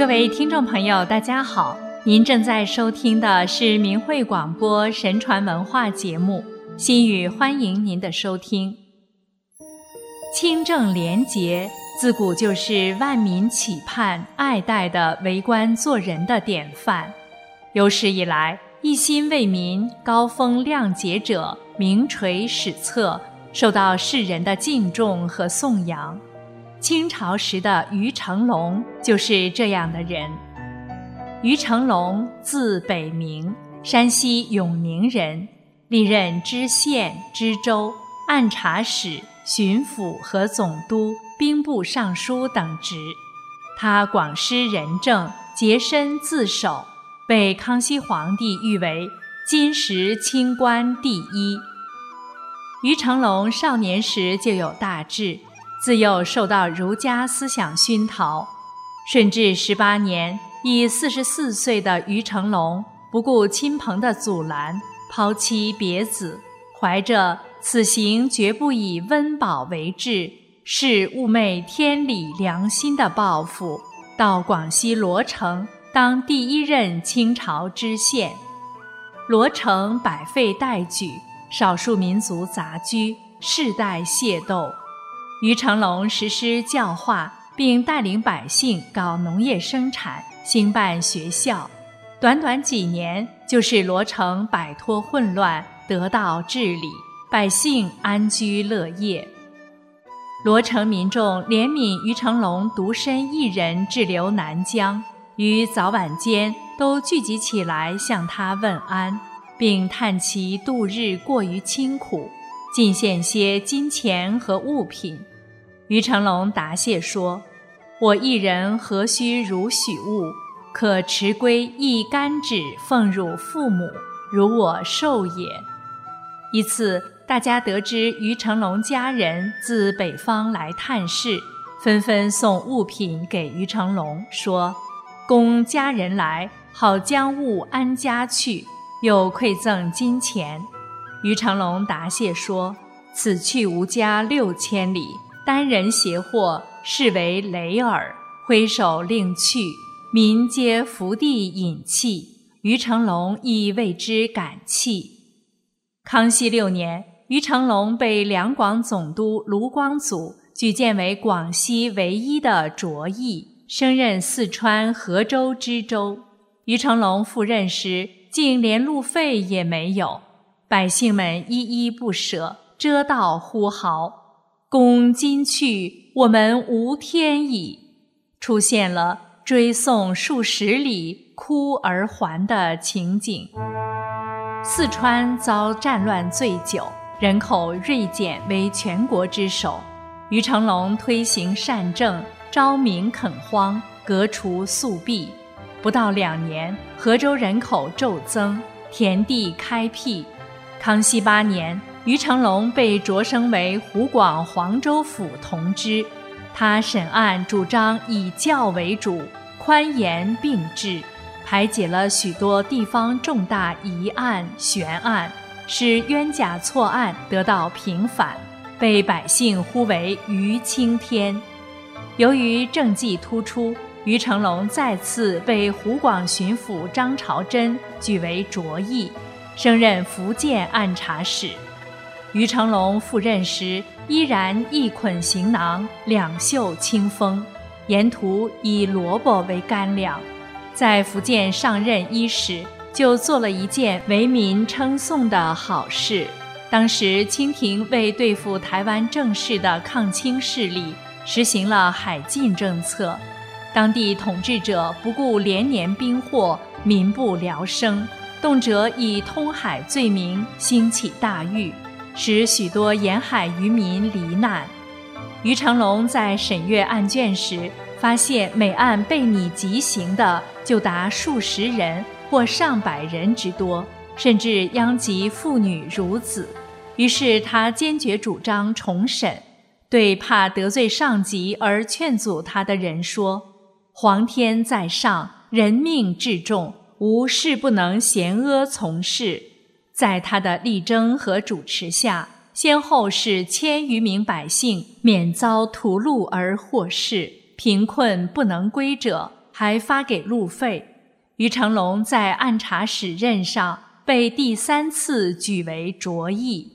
各位听众朋友，大家好！您正在收听的是明慧广播神传文化节目，心语欢迎您的收听。清正廉洁自古就是万民期盼爱戴的为官做人的典范，有史以来一心为民、高风亮节者名垂史册，受到世人的敬重和颂扬。清朝时的于成龙就是这样的人。于成龙字北明，山西永宁人，历任知县、知州、按察使、巡抚和总督、兵部尚书等职。他广施仁政，洁身自守，被康熙皇帝誉为金石清官第一。于成龙少年时就有大志。自幼受到儒家思想熏陶，顺治十八年，已四十四岁的于成龙不顾亲朋的阻拦，抛妻别子，怀着此行绝不以温饱为志，是寤寐天理良心的抱负，到广西罗城当第一任清朝知县。罗城百废待举，少数民族杂居，世代械斗。于成龙实施教化，并带领百姓搞农业生产，兴办学校。短短几年，就使罗城摆脱混乱，得到治理，百姓安居乐业。罗城民众怜悯于成龙独身一人滞留南疆，于早晚间都聚集起来向他问安，并叹其度日过于清苦，进献些金钱和物品。于成龙答谢说：“我一人何须如许物？可持归一干纸奉汝父母，如我寿也。”一次，大家得知于成龙家人自北方来探视，纷纷送物品给于成龙，说：“供家人来，好将物安家去。”又馈赠金钱。于成龙答谢说：“此去无家六千里。”单人携货，视为累耳。挥手令去，民皆伏地饮泣。于成龙亦为之感泣。康熙六年，于成龙被两广总督卢光祖举荐为广西唯一的卓义，升任四川河州知州。于成龙赴任时，竟连路费也没有，百姓们依依不舍，遮道呼号。公今去，我们无天矣。出现了追送数十里，哭而还的情景。四川遭战乱最久，人口锐减为全国之首。于成龙推行善政，招民垦荒，革除宿弊，不到两年，河州人口骤增，田地开辟。康熙八年。于成龙被擢升为湖广黄州府同知，他审案主张以教为主，宽严并治，排解了许多地方重大疑案悬案，使冤假错案得到平反，被百姓呼为“于青天”。由于政绩突出，于成龙再次被湖广巡抚张朝珍举为卓义，升任福建按察使。于成龙赴任时，依然一捆行囊，两袖清风，沿途以萝卜为干粮。在福建上任伊始，就做了一件为民称颂的好事。当时清廷为对付台湾正式的抗清势力，实行了海禁政策，当地统治者不顾连年兵祸，民不聊生，动辄以通海罪名兴起大狱。使许多沿海渔民罹难。于成龙在审阅案卷时，发现每案被拟极刑的就达数十人或上百人之多，甚至殃及妇女孺子。于是他坚决主张重审，对怕得罪上级而劝阻他的人说：“皇天在上，人命至重，无事不能咸阿从事。”在他的力争和主持下，先后使千余名百姓免遭屠戮而获释，贫困不能归者，还发给路费。于成龙在按察使任上被第三次举为卓义。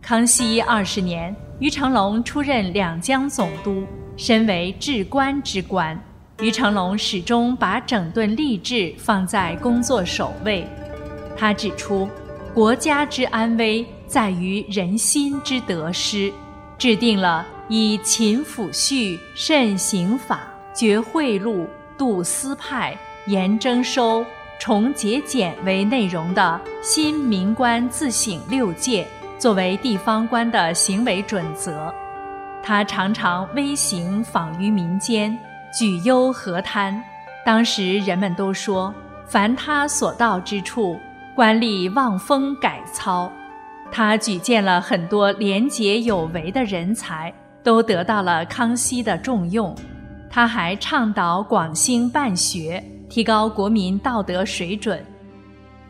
康熙二十年，于成龙出任两江总督，身为治官之官。于成龙始终把整顿吏治放在工作首位。他指出，国家之安危在于人心之得失，制定了以勤抚恤、慎刑法、绝贿赂、度私派、严征收、重节俭为内容的新民官自省六戒，作为地方官的行为准则。他常常微行访于民间。举忧何贪？当时人们都说，凡他所到之处，官吏望风改操。他举荐了很多廉洁有为的人才，都得到了康熙的重用。他还倡导广兴办学，提高国民道德水准。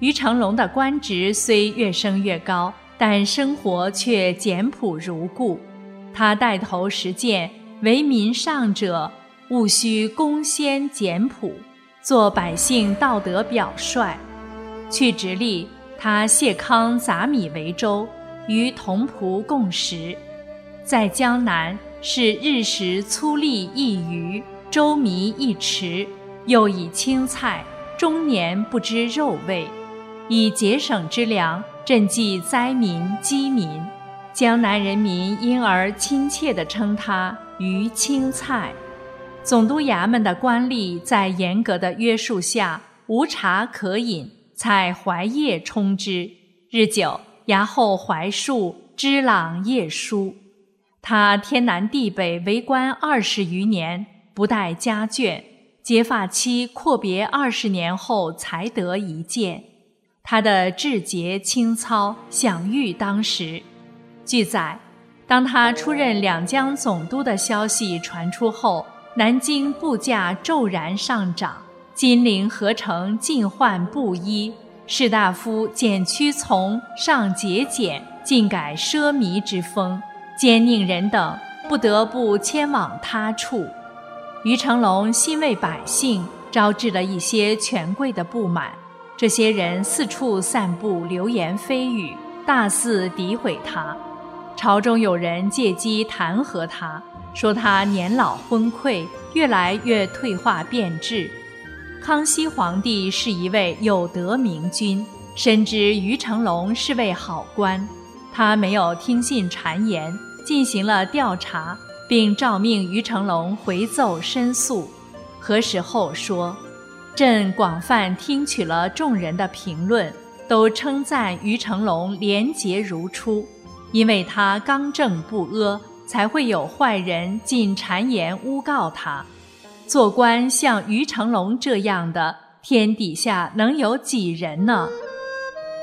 于成龙的官职虽越升越高，但生活却简朴如故。他带头实践“为民上者”。务须躬先简朴，做百姓道德表率。去直隶，他谢康杂米为粥，与同仆共食；在江南，是日食粗粒一鱼，粥糜一匙，又以青菜，终年不知肉味，以节省之粮赈济灾民饥民。江南人民因而亲切地称他“鱼青菜”。总督衙门的官吏在严格的约束下，无茶可饮，采槐叶充之。日久，衙后槐树枝朗叶疏。他天南地北为官二十余年，不带家眷，结发妻阔别二十年后才得一见。他的志节清操享誉当时。据载，当他出任两江总督的消息传出后。南京布价骤然上涨，金陵合成尽换布衣，士大夫减屈从上节俭，尽改奢靡之风，奸佞人等不得不迁往他处。于成龙心为百姓，招致了一些权贵的不满，这些人四处散布流言蜚语，大肆诋毁他，朝中有人借机弹劾他。说他年老昏聩，越来越退化变质。康熙皇帝是一位有德明君，深知于成龙是位好官，他没有听信谗言，进行了调查，并诏命于成龙回奏申诉。核实后说：“朕广泛听取了众人的评论，都称赞于成龙廉洁如初，因为他刚正不阿。”才会有坏人进谗言诬告他，做官像于成龙这样的，天底下能有几人呢？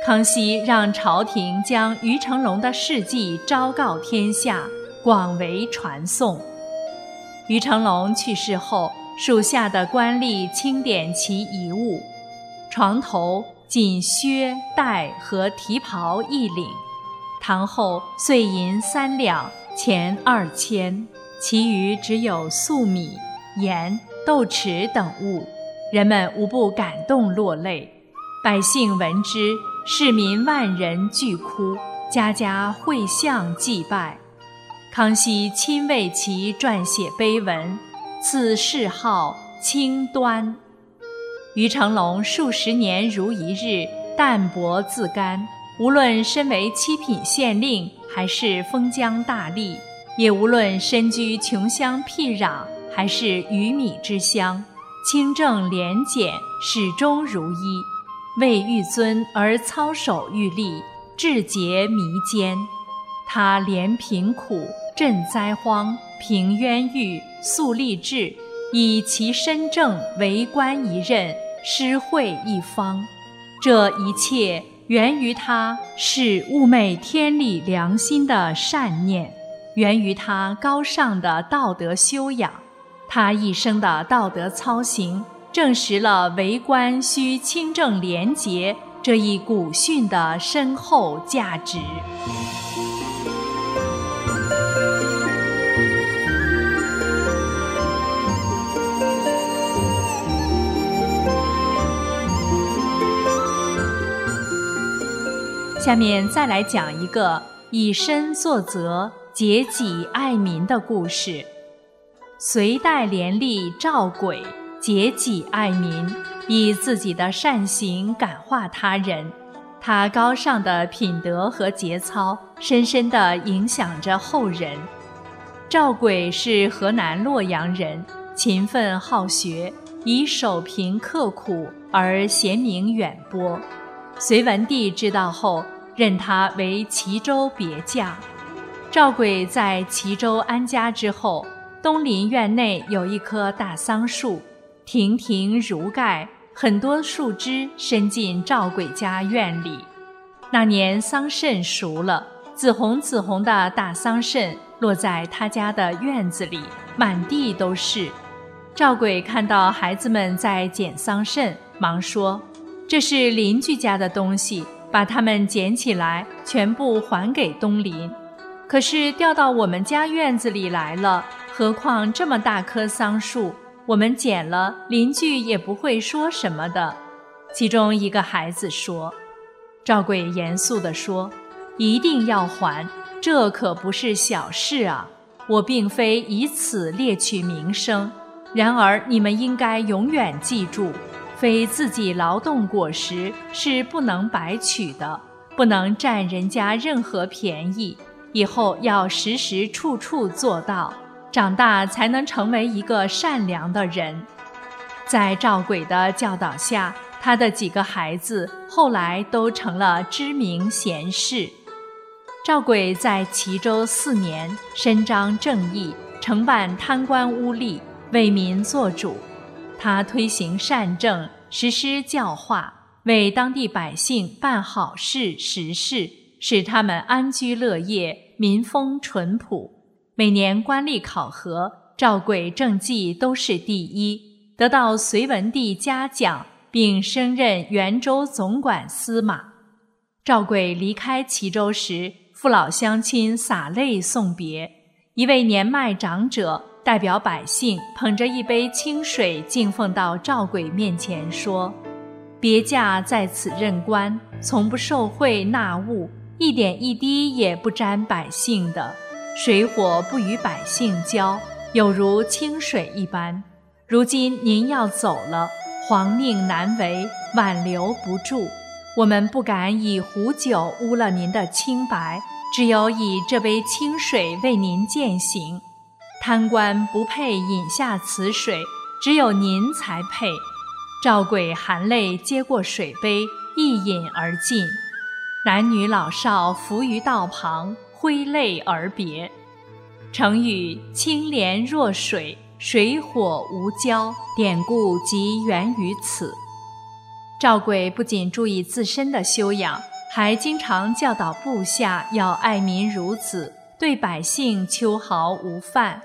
康熙让朝廷将于成龙的事迹昭告天下，广为传颂。于成龙去世后，属下的官吏清点其遗物，床头仅靴带和提袍一领，堂后碎银三两。钱二千，其余只有粟米、盐、豆豉等物，人们无不感动落泪。百姓闻之，市民万人俱哭，家家绘像祭拜。康熙亲为其撰写碑文，赐谥号清端。于成龙数十年如一日，淡泊自甘。无论身为七品县令，还是封疆大吏，也无论身居穷乡僻壤，还是鱼米之乡，清正廉俭始终如一，为玉尊而操守玉立，志节弥坚。他怜贫苦、赈灾荒、平冤狱、肃吏治，以其身正为官一任，施惠一方，这一切。源于他是物昧天理良心的善念，源于他高尚的道德修养，他一生的道德操行，证实了“为官需清正廉洁”这一古训的深厚价值。下面再来讲一个以身作则、节己爱民的故事。隋代廉吏赵轨节己爱民，以自己的善行感化他人。他高尚的品德和节操，深深地影响着后人。赵轨是河南洛阳人，勤奋好学，以守贫刻苦而贤名远播。隋文帝知道后，任他为齐州别将。赵轨在齐州安家之后，东林院内有一棵大桑树，亭亭如盖，很多树枝伸进赵鬼家院里。那年桑葚熟了，紫红紫红的大桑葚。落在他家的院子里，满地都是。赵鬼看到孩子们在捡桑葚，忙说：“这是邻居家的东西，把它们捡起来，全部还给东林。可是掉到我们家院子里来了，何况这么大棵桑树，我们捡了，邻居也不会说什么的。”其中一个孩子说：“赵贵严肃地说，一定要还。”这可不是小事啊！我并非以此猎取名声，然而你们应该永远记住，非自己劳动果实是不能白取的，不能占人家任何便宜。以后要时时处处做到，长大才能成为一个善良的人。在赵轨的教导下，他的几个孩子后来都成了知名贤士。赵轨在齐州四年，伸张正义，惩办贪官污吏，为民做主。他推行善政，实施教化，为当地百姓办好事实事，使他们安居乐业，民风淳朴。每年官吏考核，赵轨政绩都是第一，得到隋文帝嘉奖，并升任元州总管司马。赵轨离开齐州时。父老乡亲洒泪送别，一位年迈长者代表百姓捧着一杯清水敬奉到赵轨面前，说：“别驾在此任官，从不受贿纳物，一点一滴也不沾百姓的，水火不与百姓交，有如清水一般。如今您要走了，皇命难违，挽留不住，我们不敢以壶酒污了您的清白。”只有以这杯清水为您践行，贪官不配饮下此水，只有您才配。赵鬼含泪接过水杯，一饮而尽。男女老少伏于道旁，挥泪而别。成语“清廉若水，水火无交”典故即源于此。赵轨不仅注意自身的修养。还经常教导部下要爱民如子，对百姓秋毫无犯。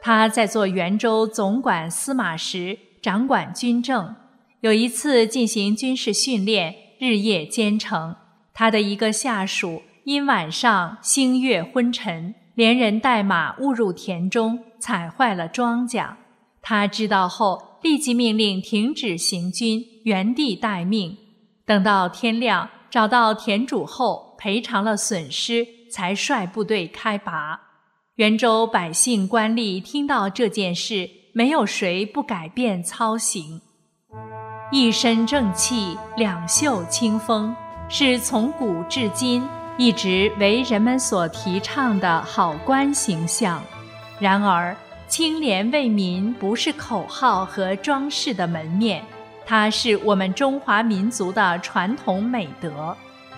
他在做袁州总管司马时，掌管军政。有一次进行军事训练，日夜兼程。他的一个下属因晚上星月昏沉，连人带马误入田中，踩坏了庄稼。他知道后，立即命令停止行军，原地待命。等到天亮。找到田主后，赔偿了损失，才率部队开拔。元州百姓官吏听到这件事，没有谁不改变操行。一身正气，两袖清风，是从古至今一直为人们所提倡的好官形象。然而，清廉为民不是口号和装饰的门面。它是我们中华民族的传统美德，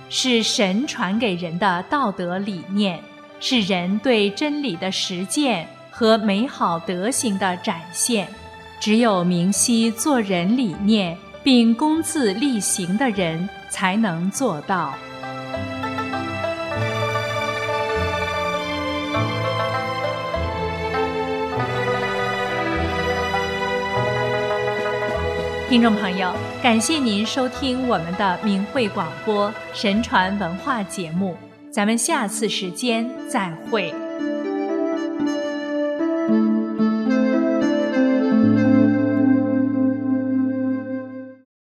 是神传给人的道德理念，是人对真理的实践和美好德行的展现。只有明晰做人理念并公自力行的人，才能做到。听众朋友，感谢您收听我们的明慧广播神传文化节目，咱们下次时间再会。